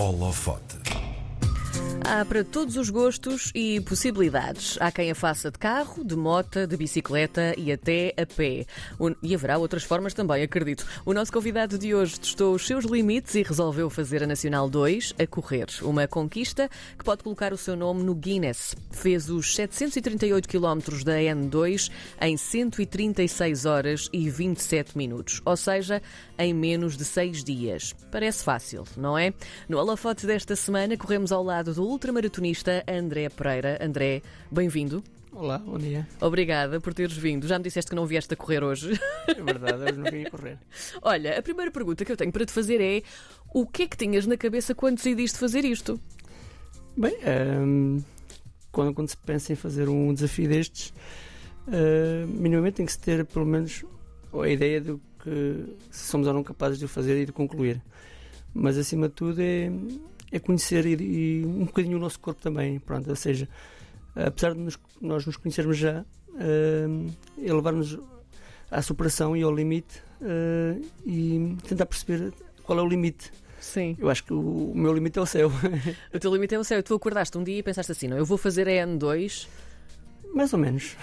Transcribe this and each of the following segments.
Holofote. Há para todos os gostos e possibilidades. Há quem a faça de carro, de mota, de bicicleta e até a pé. E haverá outras formas também, acredito. O nosso convidado de hoje testou os seus limites e resolveu fazer a Nacional 2 a correr. Uma conquista que pode colocar o seu nome no Guinness. Fez os 738 km da N2 em 136 horas e 27 minutos. Ou seja, em menos de 6 dias. Parece fácil, não é? No holofote desta semana corremos ao lado do ultramaratonista André Pereira. André, bem-vindo. Olá, bom dia. Obrigada por teres vindo. Já me disseste que não vieste a correr hoje. É verdade, hoje não vim a correr. Olha, a primeira pergunta que eu tenho para te fazer é: o que é que tinhas na cabeça quando decidiste fazer isto? Bem, ehm, quando, quando se pensa em fazer um desafio destes, eh, minimamente tem que se ter pelo menos a ideia de que se somos ou não capazes de o fazer e de concluir. Mas acima de tudo é, é conhecer e, e um bocadinho o nosso corpo também. Pronto, ou seja, apesar de nos- nós nos conhecermos já, ehm, é levar-nos à superação e ao limite eh, e tentar perceber qual é o limite. Sim. Eu acho que o, o meu limite é o céu. O teu limite é o céu. Tu acordaste um dia e pensaste assim: não, eu vou fazer a N2. Mais ou menos.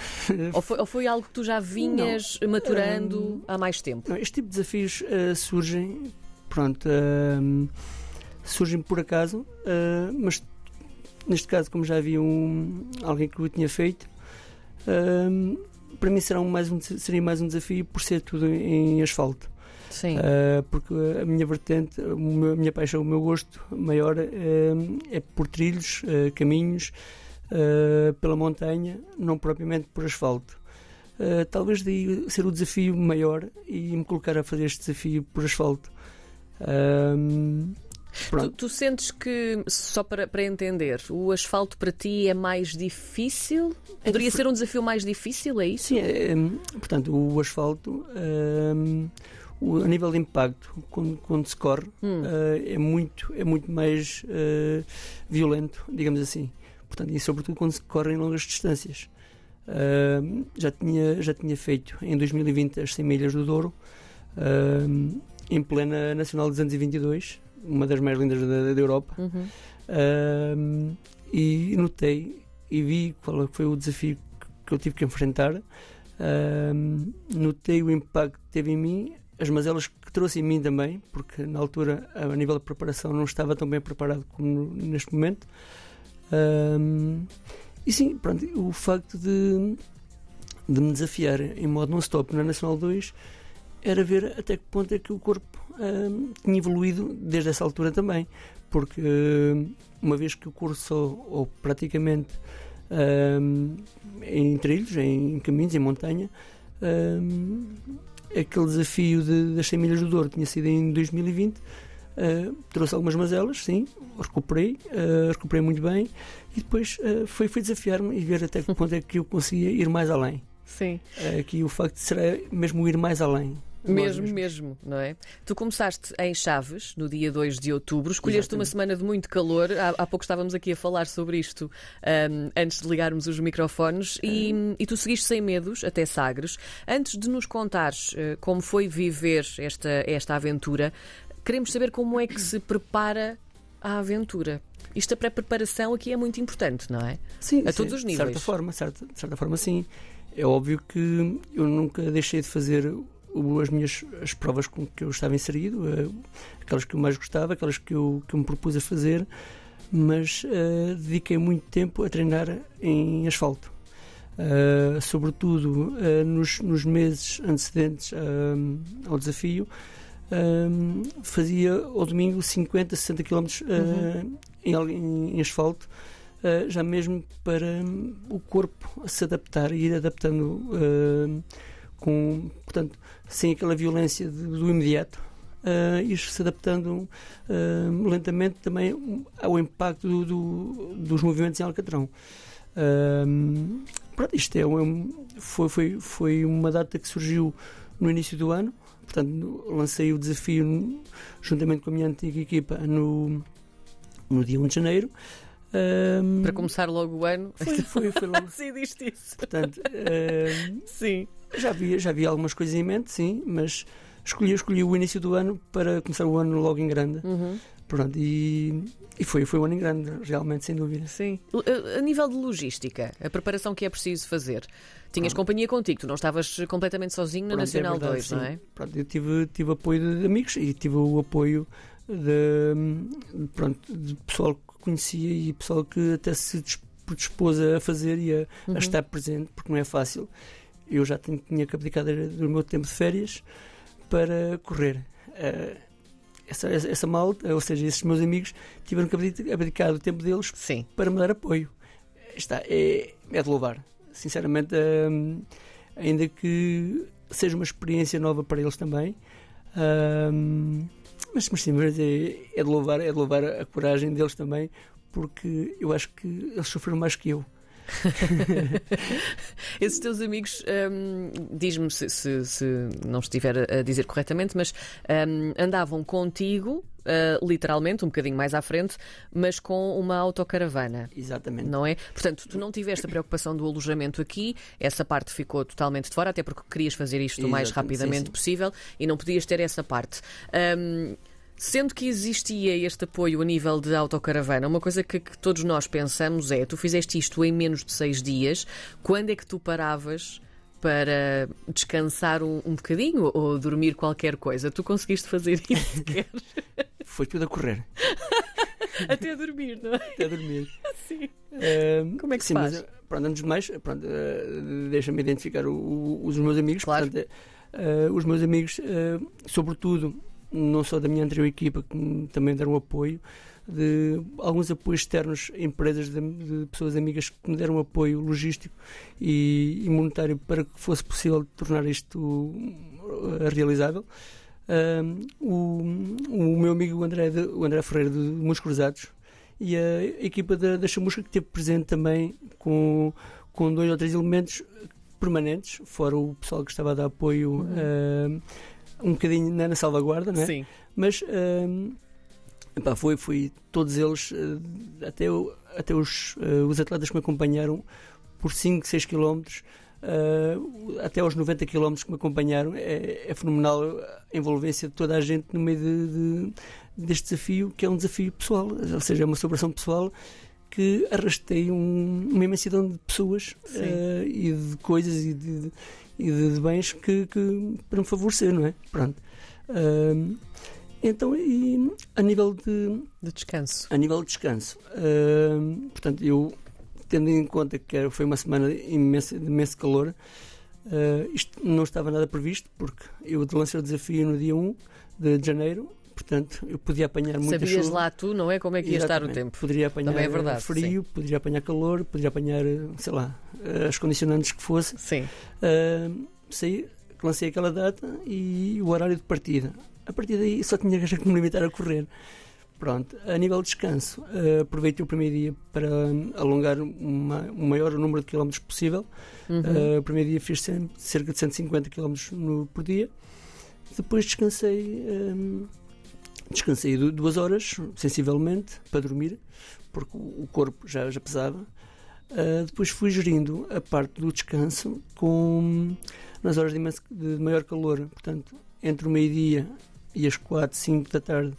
Ou foi, ou foi algo que tu já vinhas maturando há mais tempo? Não, este tipo de desafios eh, surgem, pronto, ehm, surgem por acaso, eh, mas neste caso, como já havia um, alguém que o tinha feito, ehm, para mim será um mais um, seria mais um desafio por ser tudo em asfalto. Sim. Eh, porque a minha vertente, a minha paixão, o meu gosto maior é por trilhos, caminhos, pela montanha, não propriamente por asfalto. Talvez daí ser o desafio maior e me colocar a fazer este desafio por asfalto. Ahm, Tu, tu sentes que, só para, para entender, o asfalto para ti é mais difícil? Poderia dif- ser um desafio mais difícil, é isso? Sim, é, hum, portanto, o asfalto, hum, o- a nível de impacto, quando, quando se corre, Hum. eh, é, muito, é muito mais eh, violento, digamos assim. Portanto, e sobretudo quando se corre em longas distâncias. Hum, já, tinha, já tinha feito em 2020 as 100 milhas do Douro, hum, em plena Nacional 222, uma das mais lindas da, da Europa. Uhum. E notei e vi qual foi o desafio que- eu tive que enfrentar. Notei o impacto que teve em mim, as mazelas que trouxe em mim também, porque na altura, a nível de preparação, não estava tão bem preparado como neste momento. E sim, pronto, o facto de, de me desafiar em modo non-stop na Nacional 2 era ver até que ponto é que o corpo ahm, tinha evoluído desde essa altura também. Porque ahm, uma vez que eu corro só, ou praticamente ahm, em trilhos, em caminhos, em montanha, aquele desafio de, das 100 milhas do Douro tinha sido em 2020. ah, trouxe algumas mazelas, sim, recuperei, ah, recuperei muito bem e depois ah, foi, foi desafiar-me e ver até que ponto é que eu conseguia ir mais além. Sim. Aqui o facto de será mesmo ir mais além. Mesmo, mesmo, não é? Tu começaste em Chaves, no dia 2 de outubro, escolheste uma Exatamente. semana de muito calor. Há, há pouco estávamos aqui a falar sobre isto ahm, antes de ligarmos os microfones e, e tu seguiste sem medos até Sagres. Antes de nos contares eh, como foi viver esta, esta aventura, queremos saber como é que se prepara a aventura. Isto, a pré-preparação aqui é muito importante, não é? Sim, A sim, todos os De níveis. certa forma, certa, de certa forma, sim. É óbvio que eu nunca deixei de fazer as minhas as provas com que eu estava inserido, eh, aquelas que eu mais gostava, aquelas que eu, que eu me propus a fazer, mas eh, dediquei muito tempo a treinar em asfalto. Eh, sobretudo eh, nos, nos meses antecedentes ao desafio, fazia ao domingo 50, 60 km eh, em, em- asfalto, já mesmo para hum, o corpo se adaptar e ir adaptando eh, com, portanto, sem aquela violência do imediato. Uh, ir se adaptando uh, lentamente também ao impacto do- do- dos movimentos em Alcatrão. Pronto, isto é foi, foi, foi uma data que surgiu no início do ano, portanto, lancei o desafio juntamente com a minha antiga equipa no, no dia 1 de janeiro. Um, Para começar logo o ano. foi, foi, foi logo. Decidiste isso. Portanto, um, Sim. já havia, já havia algumas coisas em mente, sim, mas escolhi, escolhi o início do ano para começar o ano logo em grande. Uhum. Pronto, e, e foi, foi um ano em grande, realmente, sem dúvida. Sim. A, a nível de logística, a preparação que é preciso fazer, tinhas Pronto. companhia contigo, tu não estavas completamente sozinho na Pronto, é Nacional verdade, 2, não sim. é? Pronto, eu tive, tive apoio de amigos e tive o apoio de, de, pronto, de pessoal que conhecia e pessoal que até se dis- predispôs a fazer e a, a Uhum. estar presente, porque não é fácil. Eu já tinha, tinha que abdicar do meu tempo de férias para correr. Eh, essa, essa, malta, ou seja, esses meus amigos, tiveram que abdi- abdicar do tempo deles Sim. para me dar apoio. Está, é, é de louvar. Sinceramente, hum, ainda que seja uma experiência nova para eles também. hum, mas, mas sim, mas é, é de louvar, é de louvar a coragem deles também, porque eu acho que eles sofreram mais que eu. Esses teus amigos, hum, diz-me se, se- se não estiver a dizer corretamente, mas hum, andavam contigo, ah, literalmente, um bocadinho mais à frente, mas com uma autocaravana. Exatamente. Não é? Portanto, tu não tiveste a preocupação do alojamento aqui, essa parte ficou totalmente de fora, até porque querias fazer isto o mais rapidamente sim, sim. possível e não podias ter essa parte. Hum, Sendo que existia este apoio a nível de autocaravana, uma coisa que, que todos nós pensamos é: tu fizeste isto em menos de seis dias, quando é que tu paravas para descansar um, um bocadinho ou dormir qualquer coisa? Tu conseguiste fazer isso? Foi tudo a correr, Até dormir, não é? até dormir. Sim. Hum, Como é que se sim, faz? mas, pronto, antes de mais, pronto, eh, deixa-me identificar o- o- os meus amigos. Claro. Portanto, eh, os meus amigos, eh, sobretudo, não só da minha anterior equipa, que me também deram apoio, de alguns apoios externos, empresas de, de pessoas amigas que me deram apoio logístico e, e monetário para que fosse possível tornar isto realizável. Um, o, o meu amigo André, de- o André Ferreira de Músculos Cruzados e a equipa da, da Chamusca que esteve presente também com, com dois ou três elementos permanentes, fora o pessoal que estava a dar apoio Uhum. um, um bocadinho na, na salvaguarda, é? Sim. Mas um, epá, foi, foi todos eles, eh, até, até os, eh, os atletas que me acompanharam por 5, 6 quilómetros, eh, até aos 90 quilómetros que me acompanharam, é, é fenomenal a envolvência de toda a gente no meio de, de- deste desafio, que é um desafio pessoal, ou seja, é uma celebração pessoal que arrastei um- uma imensidão de pessoas eh, e de coisas e de, e de- bens que, que- para me favorecer, não é? Pronto. Ahm, então, e a nível de, De descanso. a nível de descanso, portanto, eu tendo em conta que foi uma semana imensa, de imenso calor, ah, isto não estava nada previsto, porque eu lancei o desafio no dia 1 de janeiro, portanto, eu podia apanhar muita Sabias chuva. lá tu, não é? Como é que ia estar o Exatamente. tempo? Poderia apanhar Também é verdade, frio, poderia apanhar calor, poderia apanhar, sei lá, as condicionantes que fosse. Sim. Uh, saí, lancei aquela data e o horário de partida. A partir daí só tinha que me limitar a correr. Pronto, a nível de descanso, uh, aproveitei o primeiro dia para alongar uma, o maior número de quilómetros possível. Uhum. Uh, o primeiro dia fiz cerca de 150 quilómetros por dia. Depois descansei, hum, descansei du- duas horas, sensivelmente, para dormir, porque o o corpo já, já pesava. Uh, depois fui gerindo a parte do descanso com nas horas de, imenso- de maior calor, portanto, entre o meio-dia e as 4, 5 da tarde,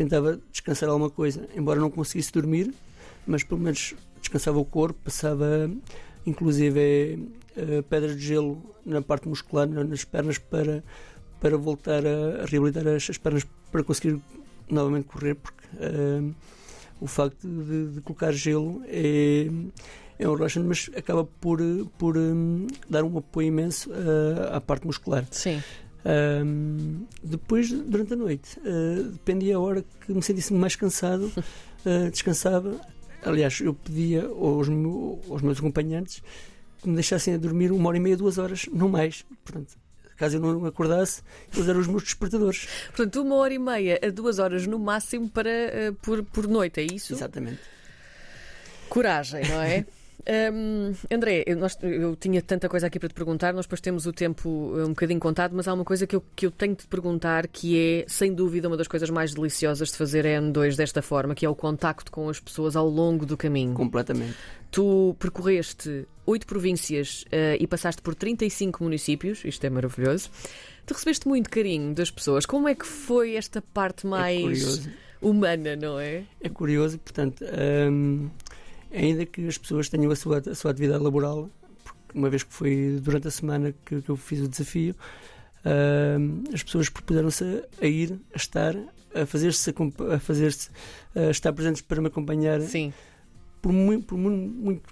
tentava descansar alguma coisa, embora não conseguisse dormir, mas pelo menos descansava o corpo, passava inclusive eh, pedras de gelo na parte muscular, na- nas pernas, para, para voltar a, reabilitar as, as pernas para conseguir novamente correr, porque eh, o facto de, de colocar gelo é, é um relaxante, mas acaba por, por hum, dar um apoio imenso eh, à parte muscular. Sim. Ahm, depois, durante a noite, ah, dependia a hora que me sentisse mais cansado, ah, descansava. Aliás, eu pedia aos, meu- aos meus acompanhantes que me deixassem a dormir uma hora e meia, duas horas, não mais. Portanto, caso eu não acordasse, eles eram os meus despertadores. Portanto, uma hora e meia a duas horas no máximo para, eh, por, por noite, é isso? Exatamente. Coragem, não é? Hum, André, eu, nós- eu tinha tanta coisa aqui para te perguntar, nós depois temos o tempo eh, um bocadinho contado, mas há uma coisa que eu, que eu tenho de te perguntar que é, sem dúvida, uma das coisas mais deliciosas de fazer a N2 desta forma, que é o contacto com as pessoas ao longo do caminho. Completamente. Tu percorreste oito províncias eh, e passaste por 35 municípios, isto é maravilhoso. Tu recebeste muito carinho das pessoas. Como é que foi esta parte É mais curioso. humana, não é? É curioso, portanto, hum, ainda que as pessoas tenham a sua, a sua atividade laboral, porque uma vez que foi durante a semana que, que eu fiz o desafio, hum, as pessoas propuseram-se a, ir, a estar, a fazer-se a fazer-se a estar presentes para me acompanhar Sim. por muito, por muito, muito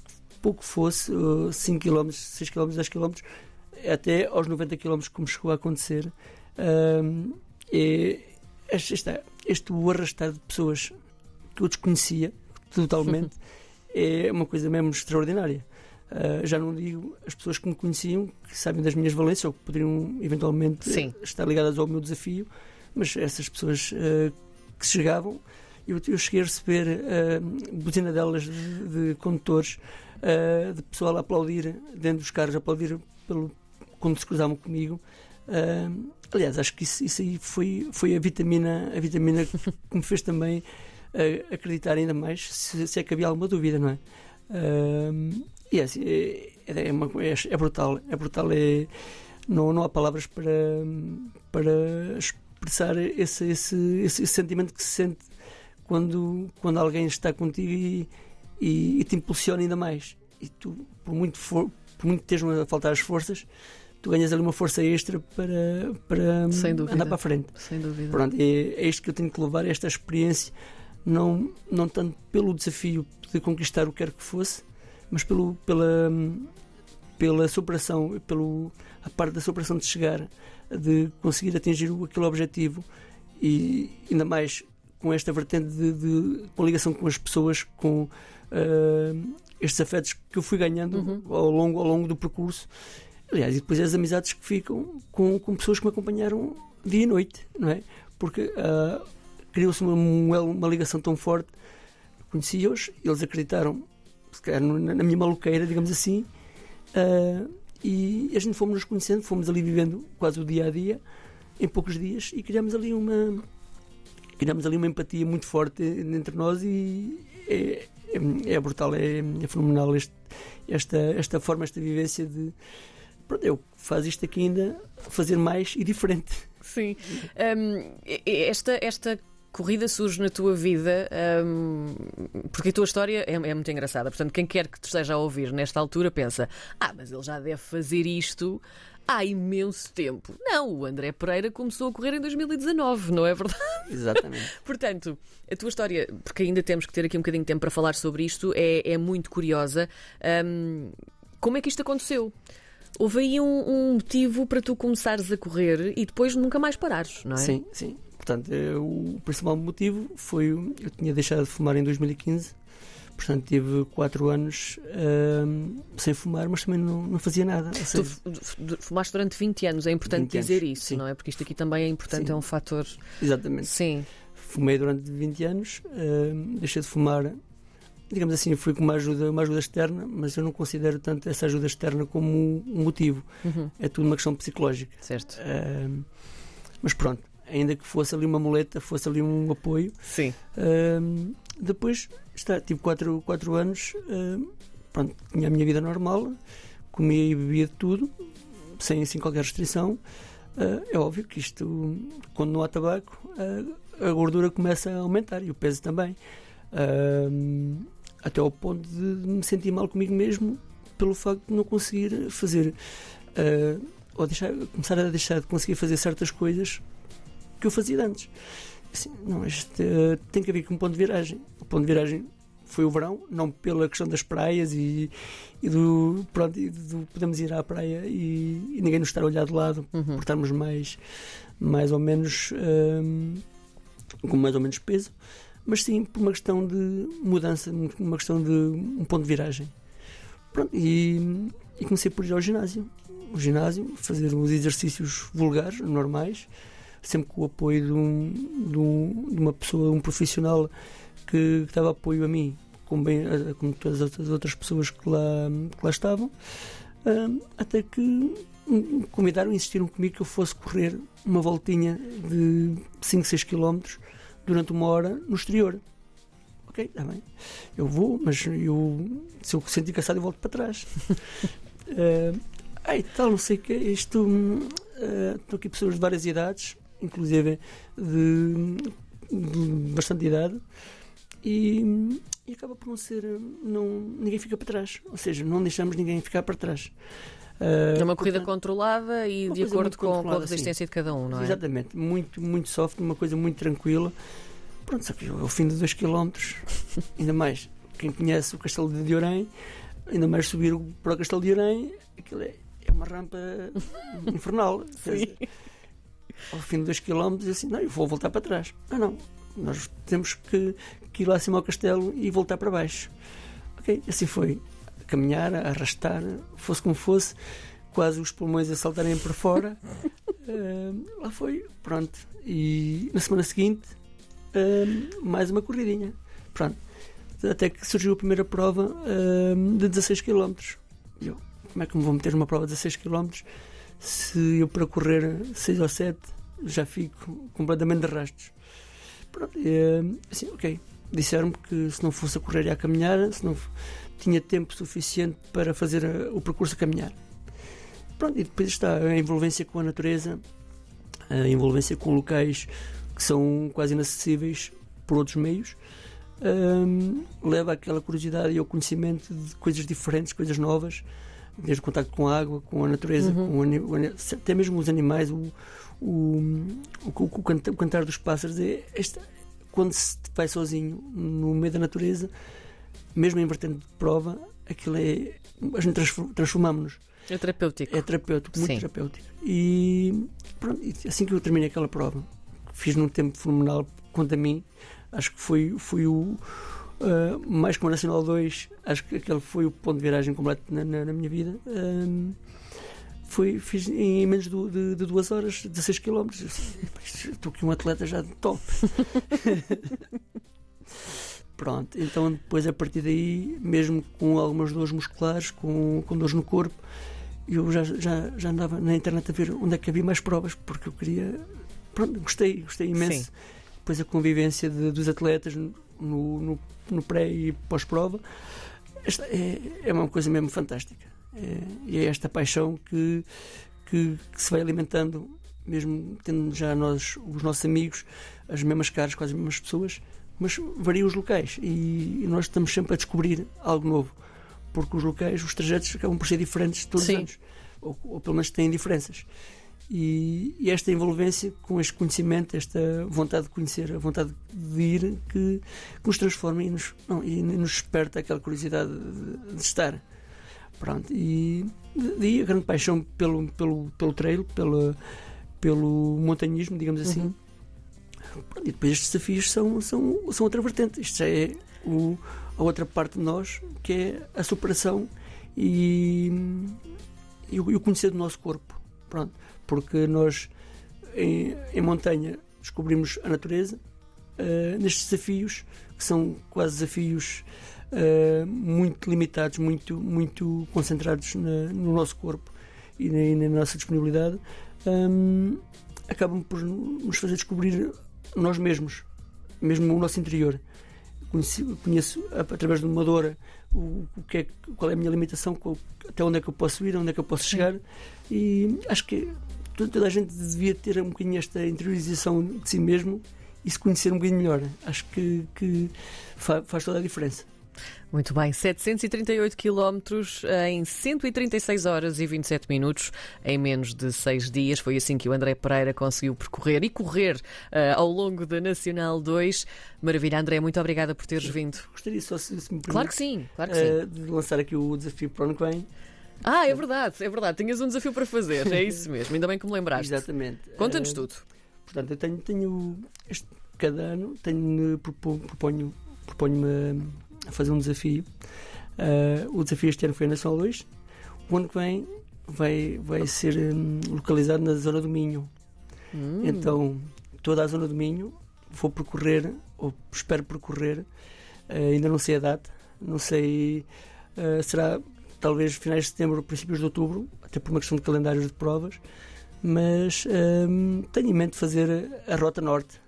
pouco fosse, uh, 5 km, 6 km, 10 km, até aos 90 km, como chegou a acontecer. É, este, este, este arrastar de pessoas que eu desconhecia totalmente é uma coisa mesmo extraordinária. Uh, já não digo as pessoas que me conheciam, que sabem das minhas valências ou que poderiam eventualmente Sim. estar ligadas ao meu desafio, mas essas pessoas uh, que chegavam, eu, eu cheguei a receber uh, buzina delas de, de condutores, uh, de pessoal a aplaudir dentro dos carros, a aplaudir pelo, quando se cruzavam comigo. Aliás, acho que isso, isso aí foi, foi a vitamina, a vitamina que me fez também uh, acreditar ainda mais, se, se é que havia alguma dúvida, não é? Uh, e é, assim, é, é, uma, é, é, brutal, é brutal, é, não, não há palavras para, para expressar esse, esse, esse, esse sentimento que se sente quando, quando alguém está contigo e, e, e te impulsiona ainda mais. E tu, por muito, for, por muito que estejam a faltar as forças, tu ganhas ali uma força extra para, para andar para a frente. Sem dúvida. Pronto, é, é isto que eu tenho que levar, esta experiência, não, não tanto pelo desafio de conquistar o que quer que fosse, mas pelo, pela, pela superação, pelo, a parte da superação de chegar, de conseguir atingir aquele objetivo e ainda mais com esta vertente de, de com ligação com as pessoas, com uh, estes afetos que eu fui ganhando Uhum. ao, longo, ao longo do percurso. Aliás, e depois as amizades que ficam com, com pessoas que me acompanharam dia e noite, não é? Porque uh, criou-se uma, uma, ligação tão forte. Conheci-os, eles acreditaram, se calhar, na, minha maluqueira, digamos assim, uh, e a gente fomos nos conhecendo, fomos ali vivendo quase o dia a dia, em poucos dias, e criámos ali uma, criamos ali uma empatia muito forte entre nós e é, é, é brutal, é, é fenomenal este, esta, esta forma, esta vivência de pronto, eu faço isto aqui ainda fazer mais e diferente. Sim. Um, esta, esta corrida surge na tua vida um, porque a tua história é, é, muito engraçada. Portanto, quem quer que te esteja a ouvir nesta altura pensa: ah, mas ele já deve fazer isto há imenso tempo. Não, o André Pereira começou a correr em 2019, não é verdade? Exatamente. Portanto, a tua história, porque ainda temos que ter aqui um bocadinho de tempo para falar sobre isto, é, é muito curiosa. Um, como é que isto aconteceu? Houve aí um, um, motivo para tu começares a correr e depois nunca mais parares, não é? Sim, sim. Portanto, o principal motivo foi eu tinha deixado de fumar em 2015 Portanto, tive 4 anos uh, sem fumar, mas também não, não fazia nada. Tu fumaste durante 20 anos, é importante dizer anos, isso, sim. não é? Porque isto aqui também é importante, sim. é um fator. Exatamente. Sim. Fumei durante 20 anos, uh, deixei de fumar, digamos assim, fui com uma ajuda, uma ajuda externa, mas eu não considero tanto essa ajuda externa como um motivo. Uhum. É tudo uma questão psicológica. Certo. Uh, mas pronto, ainda que fosse ali uma muleta, fosse ali um apoio. Sim. Uh, depois está, tive 4 quatro, anos, uh, pronto, tinha a minha vida normal, comia e bebia tudo, sem assim, qualquer restrição. Uh, é óbvio que isto, quando não há tabaco, a gordura começa a aumentar e o peso também. até ao ponto de me sentir mal comigo mesmo pelo facto de não conseguir fazer ou deixar, começar a deixar de conseguir fazer certas coisas que eu fazia antes. Assim, não, este, uh, tem que haver aqui um ponto de viragem. O ponto de viragem foi o verão, não pela questão das praias e, e do, pronto, e do podemos ir à praia e, e, ninguém nos estar a olhar de lado uhum. por estarmos mais, mais ou menos um, com mais ou menos peso, mas sim por uma questão de mudança, uma questão de um ponto de viragem. Pronto, e, e comecei por ir ao ginásio. O ginásio, fazer os exercícios vulgares, normais, sempre com o apoio de, um, de, um, de uma pessoa, um profissional que, que dava apoio a mim, como, bem, como todas as outras pessoas que lá, que lá estavam, até que me convidaram, insistiram comigo que eu fosse correr uma voltinha de 5, 6 km durante uma hora no exterior. Ok, está bem. Eu vou, mas eu, se eu sentir cansado, eu volto para trás. uh, ai, tal, não sei o que. Isto. Uh, estão aqui pessoas de várias idades, inclusive de de bastante idade e, e acaba por não ser. Não, ninguém fica para trás. Ou seja, não deixamos ninguém ficar para trás. Uh, é uma corrida portanto, controlada e de acordo com, com, a resistência sim. de cada um, não é? Exatamente, muito, muito soft, uma coisa muito tranquila. Pronto, só que ao fim de 2 km, ainda mais, quem conhece o Castelo de Orém, ainda mais subir para o Castelo de Orém, aquilo é, é uma rampa infernal. Sim. Ao fim de 2 km, assim, não, eu vou voltar para trás. Ah, não, nós temos que, que ir lá acima ao castelo e voltar para baixo. Ok, assim foi caminhar, a arrastar, fosse como fosse, quase os pulmões a saltarem por fora. uh, lá foi, pronto. E na semana seguinte, uh, mais uma corridinha. Pronto. Até que surgiu a primeira prova uh, de 16 km. E eu, como é que me vou meter numa prova de 16 km se eu para correr 6 ou 7 já fico completamente de rastros? Pronto, e, assim, ok. Disseram-me que se não fosse a correr e a caminhar, se não tinha tempo suficiente para fazer eh, o percurso a caminhar. Pronto, e depois está a envolvência com a natureza, a envolvência com locais que são quase inacessíveis por outros meios, um, leva àquela curiosidade e ao conhecimento de coisas diferentes, coisas novas, desde o contacto com a água, com a natureza, uhum. com até mesmo os animais, o, o, o, o, cantar dos pássaros. É, esta, quando se vai sozinho no meio da natureza, mesmo em vertente de prova, aquilo é. A gente transformamos-nos. É terapêutico. É terapêutico, muito Sim. terapêutico. E pronto, assim que eu terminei aquela prova, fiz num tempo fenomenal, quanto a mim, acho que foi, foi o. Uh, mais que o Nacional 2, acho que aquele foi o ponto de viragem completo na, na, na minha vida. Uh, foi, fiz em menos de, de, de duas horas, 16 km. Estou aqui um atleta já de top. Pronto, então depois a partir daí, mesmo com algumas dores musculares, com, com dores no corpo, eu já, já, já andava na internet a ver onde é que havia mais provas, porque eu queria. Pronto, gostei, gostei imenso. Sim. Depois a convivência de, dos atletas no, no, no pré e pós-prova. Esta é, é uma coisa mesmo fantástica. É, e é esta paixão que, que, que, se vai alimentando, mesmo tendo já nós, os nossos amigos, as mesmas caras, quase as mesmas pessoas, mas variam os locais e, nós estamos sempre a descobrir algo novo, porque os locais, os trajetos acabam por ser diferentes todos Sim. os anos, ou, ou, pelo menos têm diferenças. E, e, esta envolvência com este conhecimento, esta vontade de conhecer, a vontade de ir, que, que nos transforma e nos, não, e nos desperta aquela curiosidade de, de estar. Pronto, e daí a grande paixão pelo, pelo, pelo trail, pelo, pelo montanhismo, digamos assim. Uhum e depois estes desafios são, são, são outra vertente. Isto já é o, a outra parte de nós, que é a superação e, e, o, e o conhecer do nosso corpo. Pronto. Porque nós, em, em montanha, descobrimos a natureza, uh, nestes desafios, que são quase desafios uh, muito limitados, muito, muito concentrados na, no nosso corpo e na, na nossa disponibilidade, um, ehm, acabam por nos fazer descobrir nós mesmos, mesmo o nosso interior. Conheço, conheço através de uma dor o, o que é, qual é a minha limitação, qual, até onde é que eu posso ir, onde é que eu posso chegar. E acho que toda a gente devia ter um bocadinho esta interiorização de si mesmo e se conhecer um bocadinho melhor. Acho que, que faz toda a diferença. Muito bem, 738 quilómetros em 136 horas e 27 minutos em menos de seis dias. Foi assim que o André Pereira conseguiu percorrer e correr uh, ao longo da Nacional 2. Maravilha, André, muito obrigada por teres vindo. Gostaria só, se, se me permite, Claro que sim, claro que uh, de lançar aqui o desafio para o ano que vem. Ah, é verdade, é verdade. Tinhas um desafio para fazer, é isso mesmo. Ainda bem que me lembraste. Exatamente. Conta-nos uh, tudo. Portanto, eu tenho, tenho este, cada ano tenho, proponho, proponho-me a fazer um desafio. Uh, o desafio este ano foi a Nacional 2. O ano que vem vai, vai ser um, localizado na zona do Minho. Hum. Então, toda a zona do Minho vou percorrer, ou espero percorrer, uh, ainda não sei a data, não sei, uh, será talvez finais de setembro ou princípios de outubro, até por uma questão de calendários de provas, mas um, tenho em mente fazer a Rota Norte,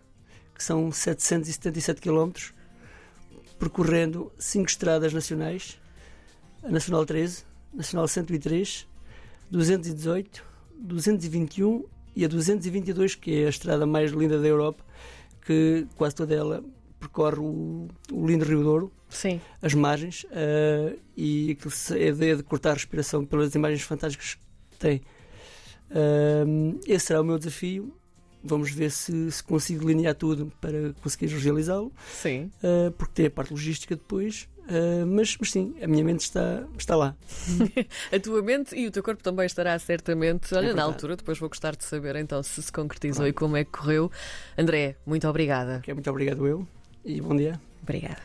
que são 777 quilómetros percorrendo cinco estradas nacionais: a Nacional 13, Nacional 103, 218, 221 e a 222, que é a estrada mais linda da Europa, que quase toda ela percorre o, o lindo Rio Douro, Sim. as margens, uh, e a ideia de cortar a respiração pelas imagens fantásticas que tem. Uh, esse será o meu desafio. Vamos ver se, se consigo delinear tudo para conseguir realizá-lo. Sim. Uh, porque tem a parte logística depois. Uh, mas, mas sim, a minha mente está, está lá. a tua mente e o teu corpo também estará certamente. Olha, é na altura, depois vou gostar de saber então se se concretizou claro. e como é que correu. André, muito obrigada. Okay, muito obrigado eu e bom dia. Obrigada.